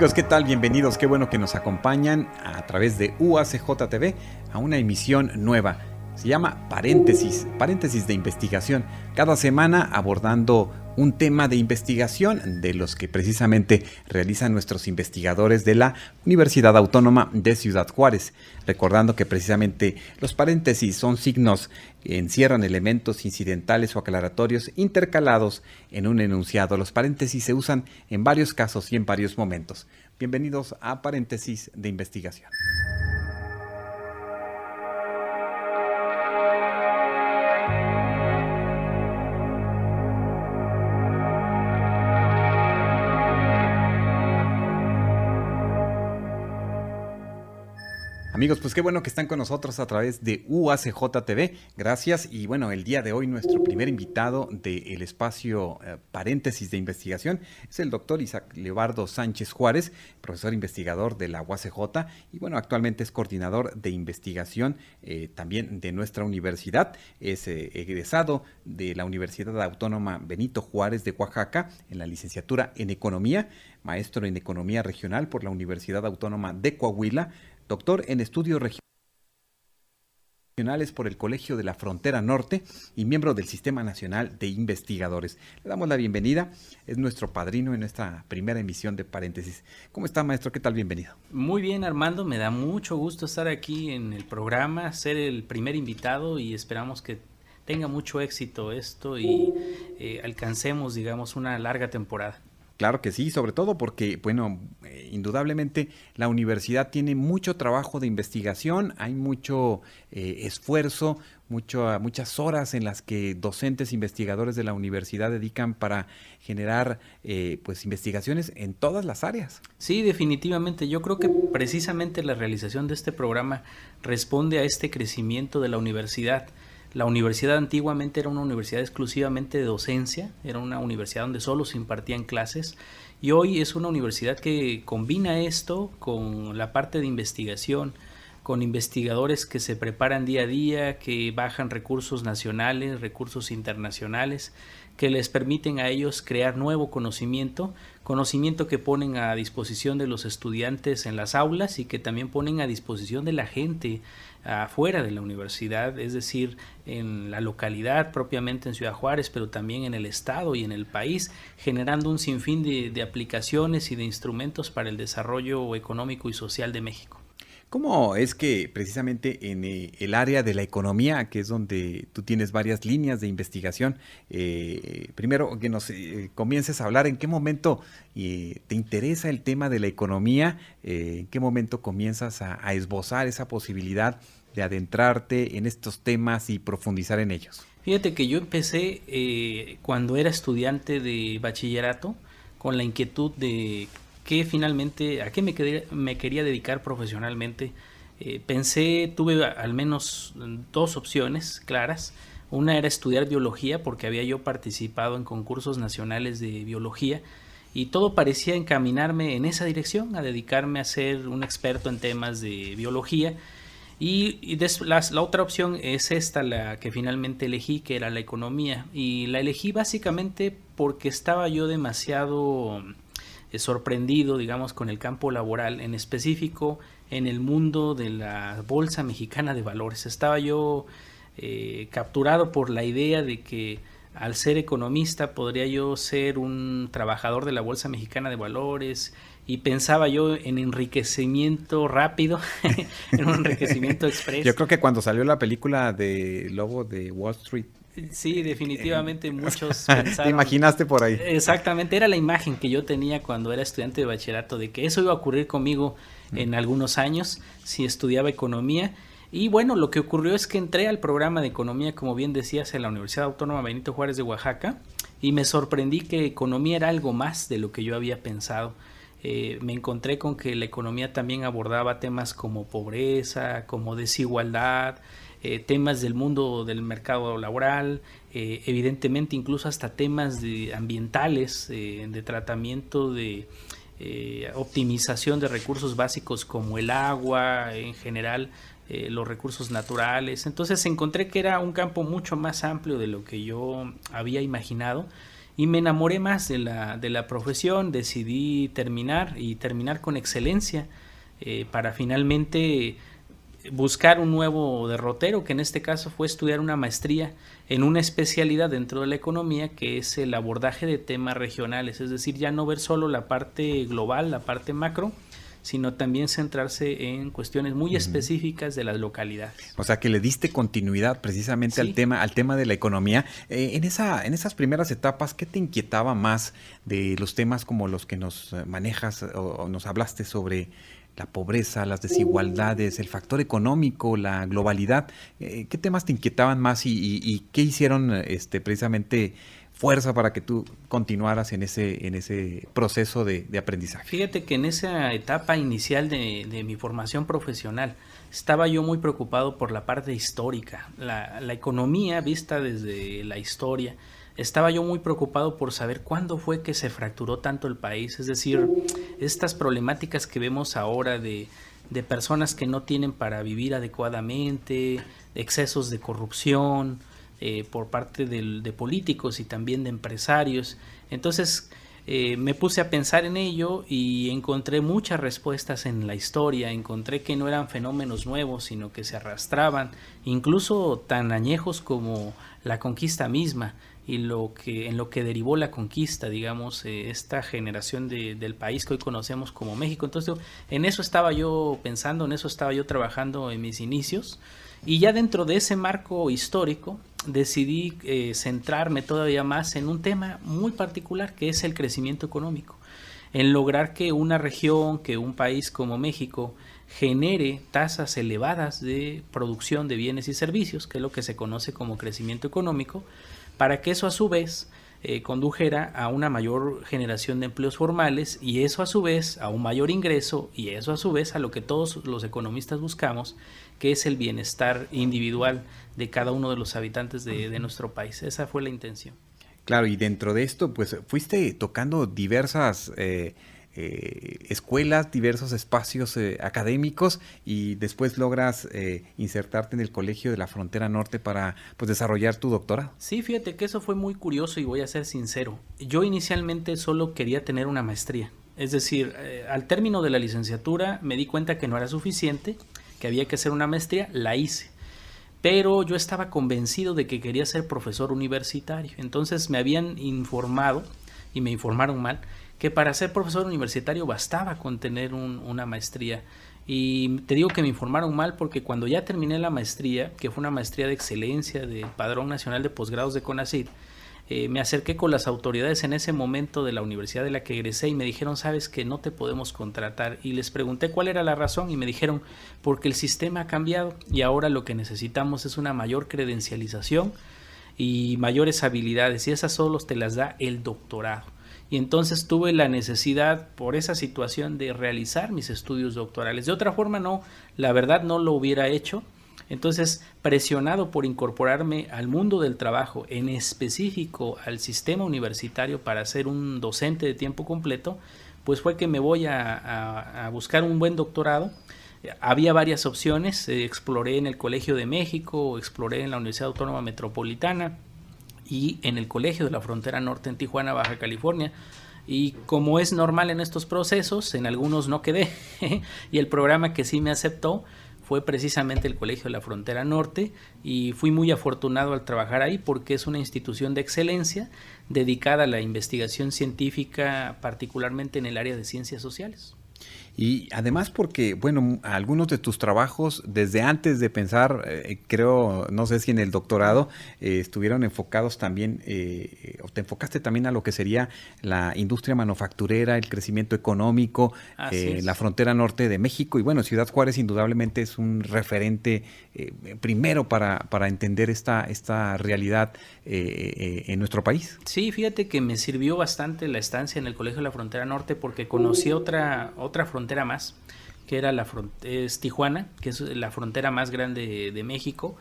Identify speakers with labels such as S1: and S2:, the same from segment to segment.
S1: ¿Qué tal? Bienvenidos, qué bueno que nos acompañan a través de UACJ TV a una emisión nueva. Se llama Paréntesis, paréntesis de investigación. Cada semana abordando un tema de investigación de los que precisamente realizan nuestros investigadores de la Universidad Autónoma de Ciudad Juárez. Recordando que precisamente los paréntesis son signos que encierran elementos incidentales o aclaratorios intercalados en un enunciado. Los paréntesis se usan en varios casos y en varios momentos. Bienvenidos a Paréntesis de Investigación. Amigos, pues qué bueno que están con nosotros a través de UACJ TV. Gracias. Y bueno, el día de hoy nuestro primer invitado del espacio eh, paréntesis de investigación es el doctor Isaac Leobardo Sánchez Juárez, profesor investigador de la UACJ y bueno, actualmente es coordinador de investigación eh, también de nuestra universidad. Es eh, egresado de la Universidad Autónoma Benito Juárez de Oaxaca en la licenciatura en Economía, maestro en Economía Regional por la Universidad Autónoma de Coahuila doctor en estudios regionales por el Colegio de la Frontera Norte y miembro del Sistema Nacional de Investigadores. Le damos la bienvenida, es nuestro padrino en nuestra primera emisión de paréntesis. ¿Cómo está, maestro? ¿Qué tal? Bienvenido.
S2: Muy bien, Armando, me da mucho gusto estar aquí en el programa, ser el primer invitado y esperamos que tenga mucho éxito esto y eh, alcancemos, digamos, una larga temporada.
S1: Claro que sí, sobre todo porque, bueno, eh, indudablemente la universidad tiene mucho trabajo de investigación, hay mucho eh, esfuerzo, mucho, muchas horas en las que docentes investigadores de la universidad dedican para generar eh, pues investigaciones en todas las áreas.
S2: Sí, definitivamente. Yo creo que precisamente la realización de este programa responde a este crecimiento de la universidad. La universidad antiguamente era una universidad exclusivamente de docencia, era una universidad donde solo se impartían clases y hoy es una universidad que combina esto con la parte de investigación, con investigadores que se preparan día a día, que bajan recursos nacionales, recursos internacionales, que les permiten a ellos crear nuevo conocimiento, conocimiento que ponen a disposición de los estudiantes en las aulas y que también ponen a disposición de la gente afuera de la universidad, es decir, en la localidad propiamente en Ciudad Juárez, pero también en el estado y en el país, generando un sinfín de, de aplicaciones y de instrumentos para el desarrollo económico y social de México.
S1: ¿Cómo es que precisamente en eh, el área de la economía, que es donde tú tienes varias líneas de investigación, eh, primero que nos eh, comiences a hablar en qué momento te interesa el tema de la economía, en qué momento comienzas a, esbozar esa posibilidad de adentrarte en estos temas y profundizar en ellos?
S2: Fíjate que yo empecé cuando era estudiante de bachillerato con la inquietud de finalmente, a qué me, quería dedicar profesionalmente. Eh, pensé, tuve al menos dos opciones claras. Una era estudiar biología porque había yo participado en concursos nacionales de biología y todo parecía encaminarme en esa dirección, a dedicarme a ser un experto en temas de biología. Y, la, otra opción es esta, la que finalmente elegí, que era la economía. Y la elegí básicamente porque estaba yo demasiado sorprendido, digamos, con el campo laboral, en específico en el mundo de la Bolsa Mexicana de Valores. Estaba yo eh, capturado por la idea de que al ser economista podría yo ser un trabajador de la Bolsa Mexicana de Valores y pensaba yo en enriquecimiento rápido, en un enriquecimiento expreso.
S1: Yo creo que cuando salió la película de Lobo de Wall Street
S2: Sí, definitivamente muchos
S1: pensaron. ¿Te imaginaste por ahí?
S2: Exactamente, era la imagen que yo tenía cuando era estudiante de bachillerato, de que eso iba a ocurrir conmigo en algunos años si estudiaba economía. Y bueno, lo que ocurrió es que entré al programa de economía, como bien decías, en la Universidad Autónoma Benito Juárez de Oaxaca y me sorprendí que economía era algo más de lo que yo había pensado. Eh, me encontré con que la economía también abordaba temas como pobreza, como desigualdad, eh, temas del mundo del mercado laboral, eh, evidentemente incluso hasta temas de ambientales, de tratamiento de optimización de recursos básicos como el agua en general, los recursos naturales. Entonces encontré que era un campo mucho más amplio de lo que yo había imaginado y me enamoré más de la, de la profesión, decidí terminar y terminar con excelencia eh, para finalmente buscar un nuevo derrotero, que en este caso fue estudiar una maestría en una especialidad dentro de la economía que es el abordaje de temas regionales, es decir, ya no ver solo la parte global, la parte macro, sino también centrarse en cuestiones muy específicas de las localidades.
S1: O sea, que le diste continuidad precisamente al tema al tema de la economía. Eh, en esa en esas primeras etapas, ¿qué te inquietaba más de los temas como los que nos eh, manejas o, nos hablaste sobre la pobreza, las desigualdades, el factor económico, la globalidad? Eh, ¿Qué temas te inquietaban más y, y qué hicieron este precisamente fuerza para que tú continuaras en ese, en ese proceso de, aprendizaje?
S2: Fíjate que en esa etapa inicial de, mi formación profesional estaba yo muy preocupado por la parte histórica, la, la economía vista desde la historia. Estaba yo muy preocupado por saber cuándo fue que se fracturó tanto el país, es decir, estas problemáticas que vemos ahora de, de personas que no tienen para vivir adecuadamente, excesos de corrupción, eh, por parte de políticos y también de empresarios. Entonces eh, me puse a pensar en ello y encontré muchas respuestas en la historia, encontré que no eran fenómenos nuevos, sino que se arrastraban, incluso tan añejos como la conquista misma y lo que en lo que derivó la conquista, digamos, eh, esta generación del país que hoy conocemos como México. Entonces, en eso estaba yo pensando, en eso estaba yo trabajando en mis inicios. Y ya dentro de ese marco histórico decidí eh, centrarme todavía más en un tema muy particular que es el crecimiento económico, en lograr que una región, que un país como México genere tasas elevadas de producción de bienes y servicios, que es lo que se conoce como crecimiento económico, para que eso a su vez eh, condujera a una mayor generación de empleos formales y eso a su vez a un mayor ingreso y eso a su vez a lo que todos los economistas buscamos, que es el bienestar individual de cada uno de los habitantes de, nuestro país. Esa fue la intención.
S1: Claro, y dentro de esto, pues fuiste tocando diversas eh, eh, escuelas, diversos espacios eh, académicos y después logras insertarte en el Colegio de la Frontera Norte para pues, desarrollar tu doctorado.
S2: Sí, fíjate que eso fue muy curioso y voy a ser sincero. Yo inicialmente solo quería tener una maestría. Es decir, al término de la licenciatura me di cuenta que no era suficiente que había que hacer una maestría, la hice. Pero yo estaba convencido de que quería ser profesor universitario. Entonces me habían informado, y me informaron mal, que para ser profesor universitario bastaba con tener una maestría. Y te digo que me informaron mal porque cuando ya terminé la maestría, que fue una maestría de excelencia del Padrón Nacional de Posgrados de CONACYT, eh, me acerqué con las autoridades en ese momento de la universidad de la que egresé y me dijeron, sabes que no te podemos contratar. Y les pregunté cuál era la razón y me dijeron, porque el sistema ha cambiado y ahora lo que necesitamos es una mayor credencialización y mayores habilidades y esas solo te las da el doctorado. Y entonces tuve la necesidad por esa situación de realizar mis estudios doctorales. De otra forma no, la verdad no lo hubiera hecho entonces, presionado por incorporarme al mundo del trabajo, en específico al sistema universitario para ser un docente de tiempo completo, pues fue que me voy a, buscar un buen doctorado. Había varias opciones, eh, exploré en el Colegio de México, exploré en la Universidad Autónoma Metropolitana y en el Colegio de la Frontera Norte en Tijuana, Baja California. Y como es normal en estos procesos, en algunos no quedé. y el programa que sí me aceptó fue precisamente el Colegio de la Frontera Norte y fui muy afortunado al trabajar ahí porque es una institución de excelencia dedicada a la investigación científica, particularmente en el área de ciencias sociales.
S1: Y además porque, bueno, algunos de tus trabajos, desde antes de pensar, eh, creo, no sé si en el doctorado, eh, estuvieron enfocados también, eh, o te enfocaste también a lo que sería la industria manufacturera, el crecimiento económico, la frontera norte de México. Y bueno, Ciudad Juárez indudablemente es un referente primero para, para, entender esta, esta realidad en nuestro país.
S2: Sí, fíjate que me sirvió bastante la estancia en el Colegio de la Frontera Norte porque conocí otra, otra frontera más, que era la es Tijuana, que es la frontera más grande de México.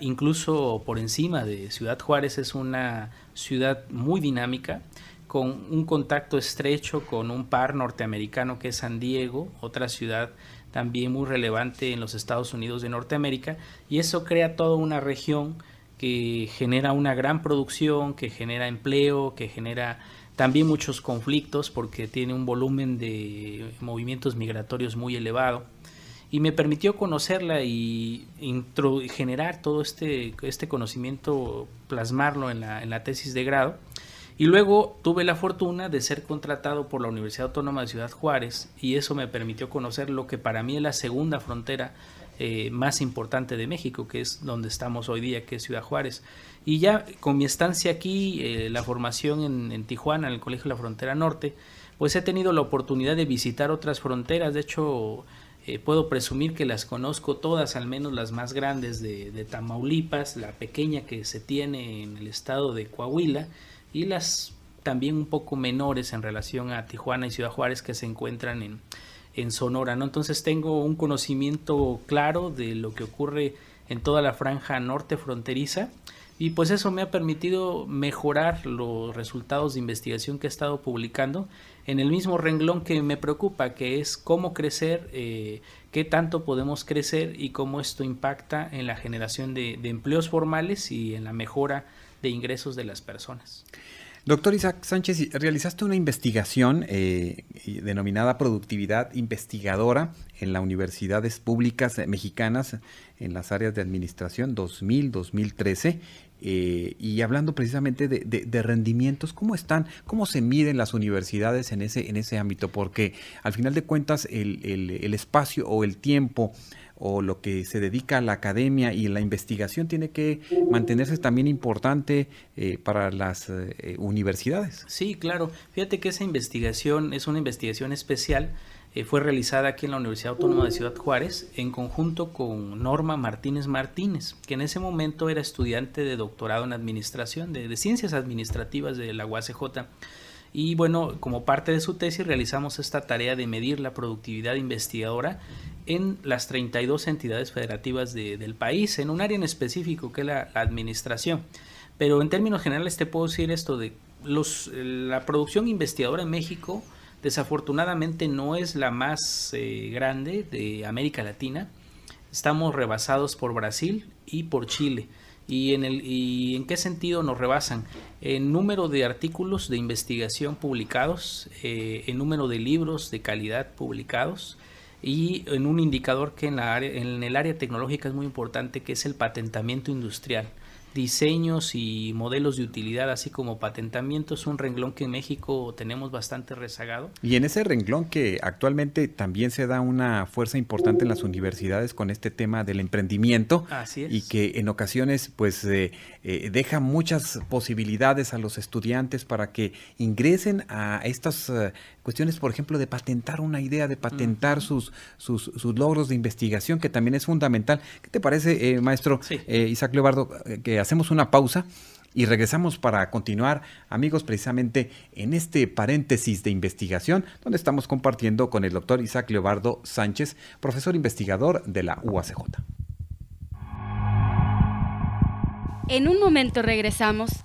S2: incluso por encima de Ciudad Juárez es una ciudad muy dinámica, con un contacto estrecho con un par norteamericano que es San Diego, otra ciudad también muy relevante en los Estados Unidos de Norteamérica, y eso crea toda una región que genera una gran producción, que genera empleo, que genera también muchos conflictos porque tiene un volumen de movimientos migratorios muy elevado. Y me permitió conocerla y generar todo este, este conocimiento, plasmarlo en la, en la tesis de grado. Y luego tuve la fortuna de ser contratado por la Universidad Autónoma de Ciudad Juárez y eso me permitió conocer lo que para mí es la segunda frontera eh, más importante de México, que es donde estamos hoy día, que es Ciudad Juárez. Y ya con mi estancia aquí, eh, la formación en, Tijuana, en el Colegio de la Frontera Norte, pues he tenido la oportunidad de visitar otras fronteras. De hecho, eh, puedo presumir que las conozco todas, al menos las más grandes de, de, Tamaulipas, la pequeña que se tiene en el estado de Coahuila y las también un poco menores en relación a Tijuana y Ciudad Juárez que se encuentran en, en Sonora, ¿no? Entonces tengo un conocimiento claro de lo que ocurre en toda la franja norte fronteriza y pues eso me ha permitido mejorar los resultados de investigación que he estado publicando en el mismo renglón que me preocupa, que es cómo crecer, eh, qué tanto podemos crecer y cómo esto impacta en la generación de empleos formales y en la mejora de ingresos de las personas.
S1: Doctor Isaac Sánchez, realizaste una investigación eh, denominada Productividad Investigadora en las universidades públicas mexicanas en las áreas de administración 2000-2013 eh, y hablando precisamente de, rendimientos, ¿cómo están? ¿Cómo se miden las universidades en ese, en ese ámbito? Porque al final de cuentas el, el espacio o el tiempo o lo que se dedica a la academia y la investigación tiene que mantenerse también importante eh, para las eh, universidades.
S2: Sí, claro. Fíjate que esa investigación es una investigación especial. Eh, fue realizada aquí en la Universidad Autónoma de Ciudad Juárez en conjunto con Norma Martínez Martínez, que en ese momento era estudiante de doctorado en administración, de, ciencias administrativas de la UACJ. Y bueno, como parte de su tesis realizamos esta tarea de medir la productividad investigadora en las 32 entidades federativas del país, en un área en específico que es la, administración. Pero en términos generales te puedo decir esto de los, la producción investigadora en México desafortunadamente no es la más eh, grande de América Latina. Estamos rebasados por Brasil y por Chile. ¿Y en, el, ¿Y en qué sentido nos rebasan? En número de artículos de investigación publicados, eh, en número de libros de calidad publicados y en un indicador que en, la área, en el área tecnológica es muy importante, que es el patentamiento industrial diseños y modelos de utilidad, así como patentamiento, es un renglón que en México tenemos bastante rezagado.
S1: Y en ese renglón que actualmente también se da una fuerza importante en las universidades con este tema del emprendimiento y que en ocasiones pues eh, eh, deja muchas posibilidades a los estudiantes para que ingresen a estas eh, cuestiones, por ejemplo, de patentar una idea, de patentar sus, sus, logros de investigación, que también es fundamental. ¿Qué te parece, maestro Isaac Leobardo, que hacemos una pausa y regresamos para continuar, amigos, precisamente en este paréntesis de investigación, donde estamos compartiendo con el doctor Isaac Leobardo Sánchez, profesor investigador de la UACJ.
S3: En un momento regresamos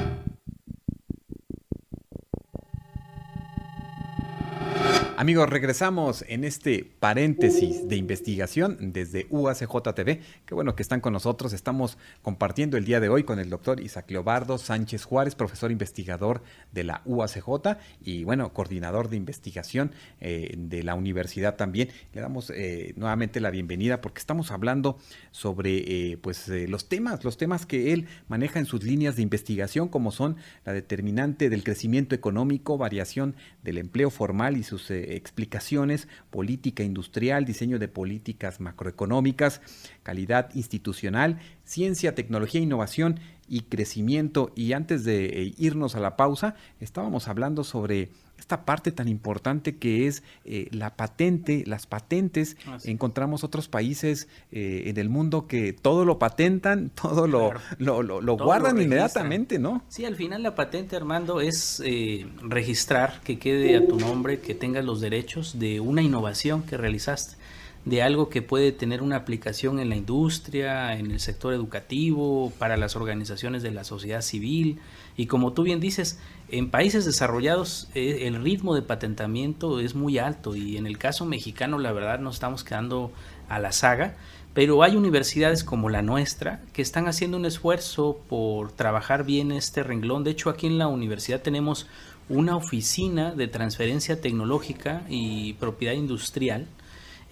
S1: Amigos, regresamos en este paréntesis de investigación desde UACJ TV. Qué bueno que están con nosotros. Estamos compartiendo el día de hoy con el doctor Isaac Leobardo Sánchez Juárez, profesor investigador de la UACJ y, bueno, coordinador de investigación eh, de la universidad también. Le damos eh, nuevamente la bienvenida porque estamos hablando sobre, eh, pues, los temas, los temas que él maneja en sus líneas de investigación, como son la determinante del crecimiento económico, variación del empleo formal y sus explicaciones, política industrial, diseño de políticas macroeconómicas, calidad institucional, ciencia, tecnología, innovación y crecimiento. Y antes de eh, irnos a la pausa, estábamos hablando sobre esta parte tan importante que es eh, la patente, las patentes. Encontramos otros países eh, en el mundo que todo lo patentan, todo lo, lo, guardan inmediatamente, ¿no?
S2: Sí, al final la patente, Armando, es eh, registrar que quede a tu nombre, que tengas los derechos de una innovación que realizaste de algo que puede tener una aplicación en la industria, en el sector educativo, para las organizaciones de la sociedad civil. Y como tú bien dices, en países desarrollados eh, el ritmo de patentamiento es muy alto y en el caso mexicano la verdad nos estamos quedando a la saga, pero hay universidades como la nuestra que están haciendo un esfuerzo por trabajar bien este renglón. De hecho, aquí en la universidad tenemos una oficina de transferencia tecnológica y propiedad industrial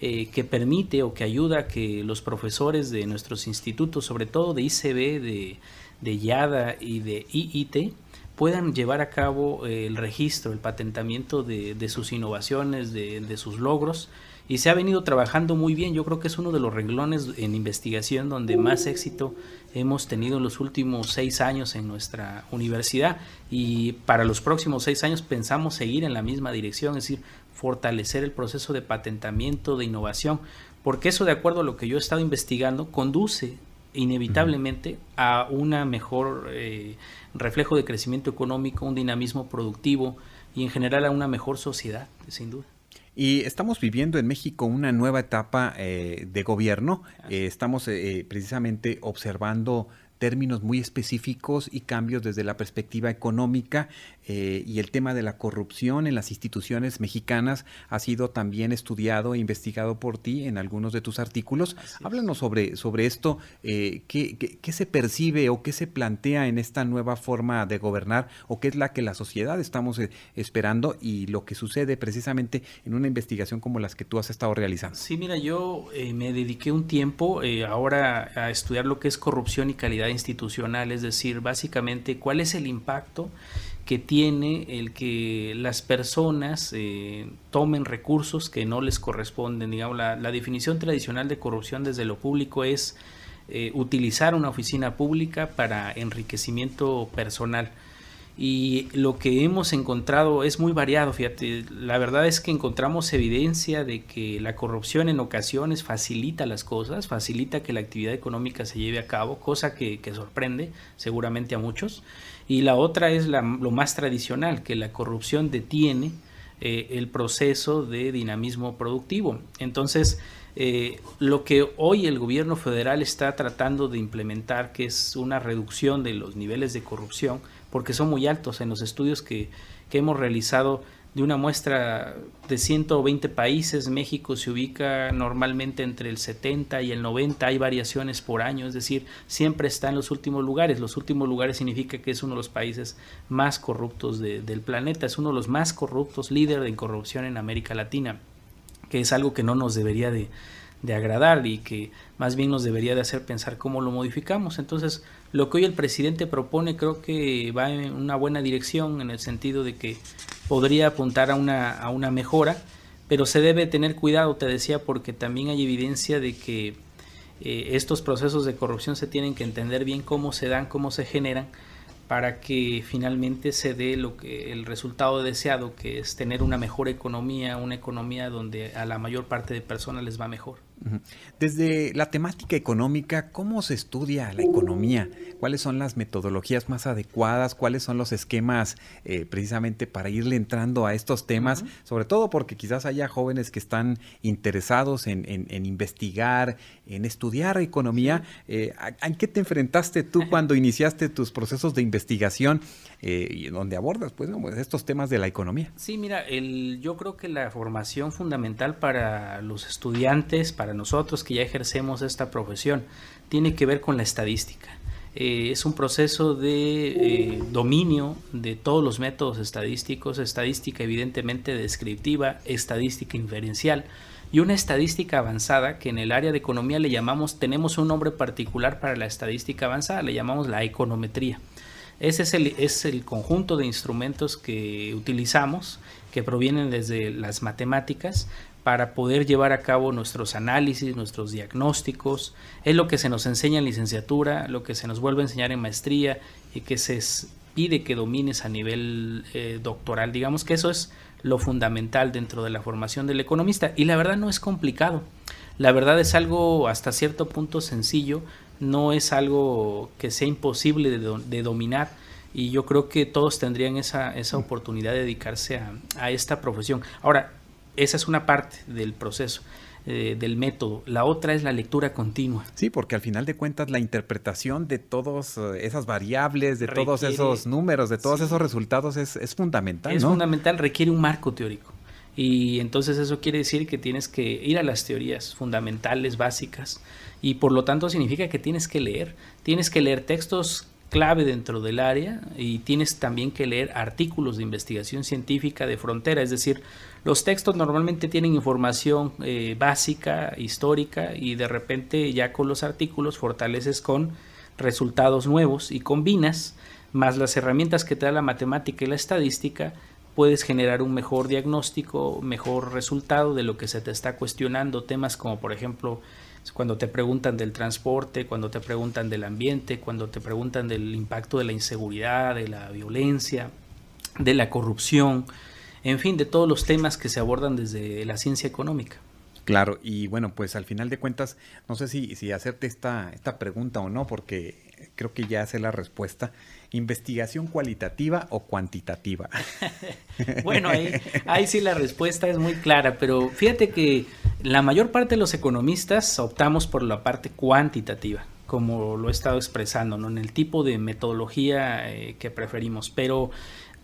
S2: eh, que permite o que ayuda a que los profesores de nuestros institutos, sobre todo de ICB, de, de YADA y de IIT, puedan llevar a cabo eh, el registro, el patentamiento de, de sus innovaciones, de, de, sus logros. Y se ha venido trabajando muy bien. Yo creo que es uno de los renglones en investigación donde más éxito hemos tenido en los últimos seis años en nuestra universidad. Y para los próximos seis años pensamos seguir en la misma dirección, es decir, fortalecer el proceso de patentamiento, de innovación, porque eso, de acuerdo a lo que yo he estado investigando, conduce inevitablemente a una mejor eh, reflejo de crecimiento económico, un dinamismo productivo y en general a una mejor sociedad, sin duda.
S1: Y estamos viviendo en México una nueva etapa eh, de gobierno. Eh, estamos precisamente observando términos muy específicos y cambios desde la perspectiva económica eh, y el tema de la corrupción en las instituciones mexicanas ha sido también estudiado e investigado por ti en algunos de tus artículos. Háblanos sobre, sobre esto, eh, ¿qué, qué, se percibe o qué se plantea en esta nueva forma de gobernar o qué es la que la sociedad estamos eh, esperando y lo que sucede precisamente en una investigación como las que tú has estado realizando.
S2: Sí, mira, yo me dediqué un tiempo ahora a estudiar lo que es corrupción y calidad institucional, es decir, básicamente cuál es el impacto que tiene el que las personas eh, tomen recursos que no les corresponden. Digamos, la, definición tradicional de corrupción desde lo público es eh, utilizar una oficina pública para enriquecimiento personal y lo que hemos encontrado es muy variado, fíjate, la verdad es que encontramos evidencia de que la corrupción en ocasiones facilita las cosas, facilita que la actividad económica se lleve a cabo, cosa que, sorprende seguramente a muchos, y la otra es lo más tradicional, que la corrupción detiene eh, el proceso de dinamismo productivo. Entonces, eh, lo que hoy el gobierno federal está tratando de implementar, que es una reducción de los niveles de corrupción, porque son muy altos en los estudios que, hemos realizado de una muestra de 120 países, México se ubica normalmente entre el 70 y el 90, hay variaciones por año, es decir, siempre está en los últimos lugares. Los últimos lugares significa que es uno de los países más corruptos del planeta, es uno de los más corruptos, líder de corrupción en América Latina, que es algo que no nos debería de, de agradar y que más bien nos debería de hacer pensar cómo lo modificamos. Entonces, lo que hoy el presidente propone creo que va en una buena dirección en el sentido de que podría apuntar a una, a una mejora, pero se debe tener cuidado, te decía, porque también hay evidencia de que eh, estos procesos de corrupción se tienen que entender bien cómo se dan, cómo se generan, para que finalmente se dé lo que el resultado deseado, que es tener una mejor economía, una economía donde a la mayor parte de personas les va mejor.
S1: Desde la temática económica, ¿cómo se estudia la economía? ¿Cuáles son las metodologías más adecuadas? ¿Cuáles son los esquemas eh, precisamente para irle entrando a estos temas? Sobre todo porque quizás haya jóvenes que están interesados en, investigar, en estudiar economía. Eh, ¿En qué te enfrentaste tú cuando iniciaste tus procesos de investigación eh, y donde abordas pues, pues, estos temas de la economía?
S2: Sí, mira, el, yo creo que la formación fundamental para los estudiantes, para nosotros que ya ejercemos esta profesión, tiene que ver con la estadística. Eh, es un proceso de eh, dominio de todos los métodos estadísticos, estadística evidentemente descriptiva, estadística inferencial y una estadística avanzada que en el área de economía le llamamos, tenemos un nombre particular para la estadística avanzada, le llamamos la econometría. Ese es el, es el conjunto de instrumentos que utilizamos, que provienen desde las matemáticas, para poder llevar a cabo nuestros análisis, nuestros diagnósticos. Es lo que se nos enseña en licenciatura, lo que se nos vuelve a enseñar en maestría y que se pide que domines a nivel eh, doctoral. Digamos que eso es lo fundamental dentro de la formación del economista. Y la verdad no es complicado. La verdad es algo hasta cierto punto sencillo, no es algo que sea imposible de, de dominar y yo creo que todos tendrían esa, esa oportunidad de dedicarse a, a, esta profesión. Ahora, esa es una parte del proceso. Eh, del método. La otra es la lectura continua.
S1: Sí, porque al final de cuentas la interpretación de todas eh, esas variables, de todos esos números, de todos esos resultados es, es fundamental.
S2: Es fundamental, requiere un marco teórico. Y entonces eso quiere decir que tienes que ir a las teorías fundamentales, básicas, y por lo tanto significa que tienes que leer. Tienes que leer textos clave dentro del área y tienes también que leer artículos de investigación científica de frontera, es decir, los textos normalmente tienen información eh, básica, histórica y de repente ya con los artículos fortaleces con resultados nuevos y combinas más las herramientas que te da la matemática y la estadística, puedes generar un mejor diagnóstico, mejor resultado de lo que se te está cuestionando, temas como por ejemplo cuando te preguntan del transporte, cuando te preguntan del ambiente, cuando te preguntan del impacto de la inseguridad, de la violencia, de la corrupción, en fin, de todos los temas que se abordan desde la ciencia económica.
S1: Claro, y bueno, pues al final de cuentas, no sé si, si hacerte esta, esta pregunta o no, porque creo que ya sé la respuesta. ¿Investigación cualitativa o cuantitativa?
S2: bueno, ahí, ahí sí la respuesta es muy clara, pero fíjate que la mayor parte de los economistas optamos por la parte cuantitativa como lo he estado expresando, ¿no? en el tipo de metodología eh, que preferimos, pero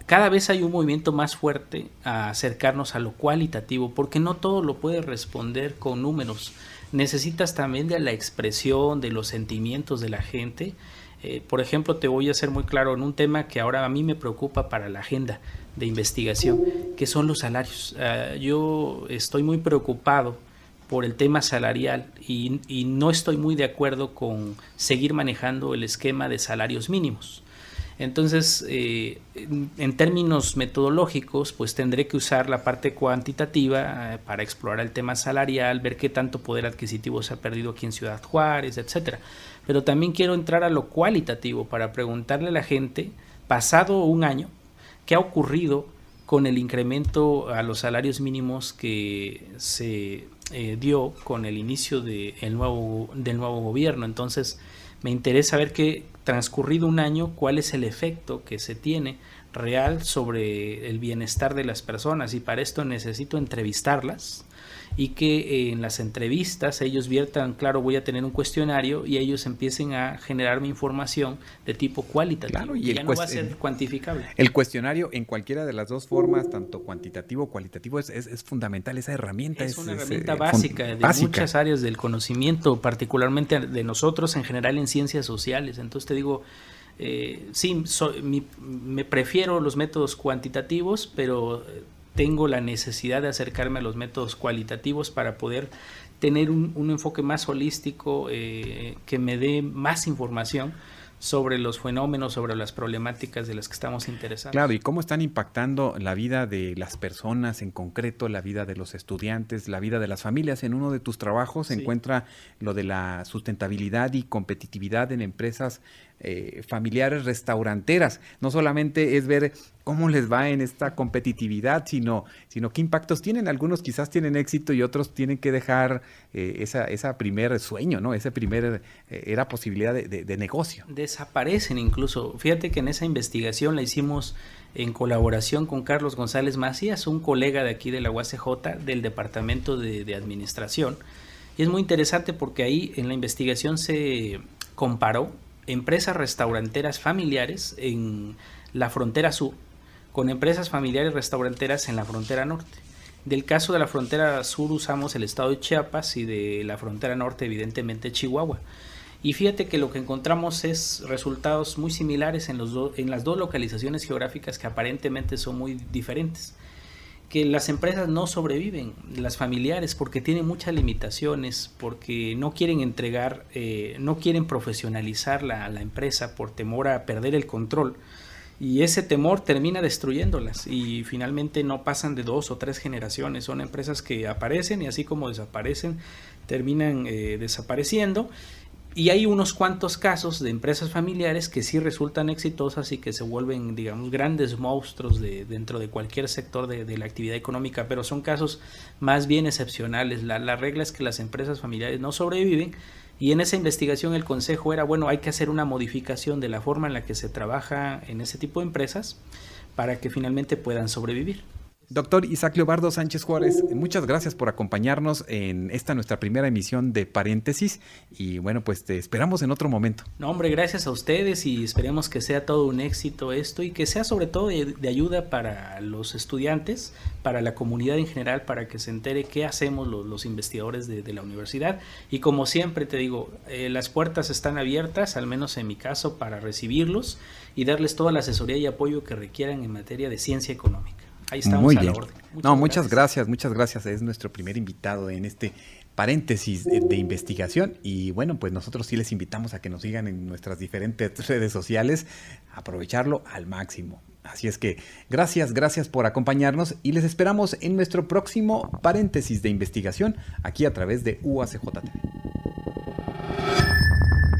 S2: cada vez hay un movimiento más fuerte a acercarnos a lo cualitativo, porque no todo lo puedes responder con números. Necesitas también de la expresión, de los sentimientos de la gente. Eh, por ejemplo, te voy a ser muy claro en un tema que ahora a mí me preocupa para la agenda de investigación, que son los salarios. Ah, yo estoy muy preocupado por el tema salarial y, no estoy muy de acuerdo con seguir manejando el esquema de salarios mínimos. Entonces, eh, en términos metodológicos, pues tendré que usar la parte cuantitativa eh, para explorar el tema salarial, ver qué tanto poder adquisitivo se ha perdido aquí en Ciudad Juárez, etcétera. Pero también quiero entrar a lo cualitativo para preguntarle a la gente, pasado un año, qué ha ocurrido con el incremento a los salarios mínimos que se eh, dio con el inicio de nuevo, del nuevo gobierno. Entonces, me interesa ver que transcurrido un año, cuál es el efecto que se tiene real sobre el bienestar de las personas y para esto necesito entrevistarlas y que eh, en las entrevistas ellos viertan, claro, voy a tener un cuestionario y ellos empiecen a generarme información de tipo cualitativo y ya no va a ser cuantificable.
S1: El cuestionario en cualquiera de las dos formas, tanto cuantitativo o cualitativo, es, es, fundamental esa herramienta.
S2: Es, una herramienta eh, básica de muchas áreas del conocimiento, particularmente de nosotros en general en ciencias sociales. Entonces te digo, eh, sí, me prefiero los métodos cuantitativos, pero tengo la necesidad de acercarme a los métodos cualitativos para poder tener un, enfoque más holístico eh, que me dé más información sobre los fenómenos, sobre las problemáticas de las que estamos interesados.
S1: Claro, y cómo están impactando la vida de las personas, en concreto la vida de los estudiantes, la vida de las familias. En uno de tus trabajos se encuentra lo de la sustentabilidad y competitividad en empresas eh, familiares restauranteras. No solamente es ver cómo les va en esta competitividad, sino, sino qué impactos tienen. Algunos quizás tienen éxito y otros tienen que dejar eh, esa, esa primer sueño, ¿no? Esa primer eh, era posibilidad de, de, negocio.
S2: Desaparecen incluso. Fíjate que en esa investigación la hicimos en colaboración con Carlos González Macías, un colega de aquí de la UACJ del Departamento de, de Administración. Y es muy interesante porque ahí en la investigación se comparó empresas restauranteras familiares en la frontera sur con empresas familiares restauranteras en la frontera norte. Del caso de la frontera sur usamos el estado de Chiapas y de la frontera norte evidentemente Chihuahua. Y fíjate que lo que encontramos es resultados muy similares en, los en las dos localizaciones geográficas que aparentemente son muy diferentes que las empresas no sobreviven, las familiares, porque tienen muchas limitaciones, porque no quieren entregar, eh, no quieren profesionalizar la, la, empresa por temor a perder el control. Y ese temor termina destruyéndolas y finalmente no pasan de dos o tres generaciones. Son empresas que aparecen y así como desaparecen, terminan eh, desapareciendo y hay unos cuantos casos de empresas familiares que sí resultan exitosas y que se vuelven, digamos, grandes monstruos de, dentro de cualquier sector de, la actividad económica, pero son casos más bien excepcionales. La, la, regla es que las empresas familiares no sobreviven y en esa investigación el consejo era, bueno, hay que hacer una modificación de la forma en la que se trabaja en ese tipo de empresas para que finalmente puedan sobrevivir.
S1: Doctor Isaac Leobardo Sánchez Juárez, muchas gracias por acompañarnos en esta nuestra primera emisión de Paréntesis y bueno, pues te esperamos en otro momento.
S2: No, hombre, gracias a ustedes y esperemos que sea todo un éxito esto y que sea sobre todo de, ayuda para los estudiantes, para la comunidad en general, para que se entere qué hacemos los, investigadores de, la universidad y como siempre te digo, eh, las puertas están abiertas, al menos en mi caso, para recibirlos y darles toda la asesoría y apoyo que requieran en materia de ciencia económica.
S1: Ahí estamos Muy bien. no, muchas gracias. muchas gracias. Es nuestro primer invitado en este paréntesis de, investigación y bueno, pues nosotros sí les invitamos a que nos sigan en nuestras diferentes redes sociales, aprovecharlo al máximo. Así es que gracias, gracias por acompañarnos y les esperamos en nuestro próximo paréntesis de investigación aquí a través de UACJTV.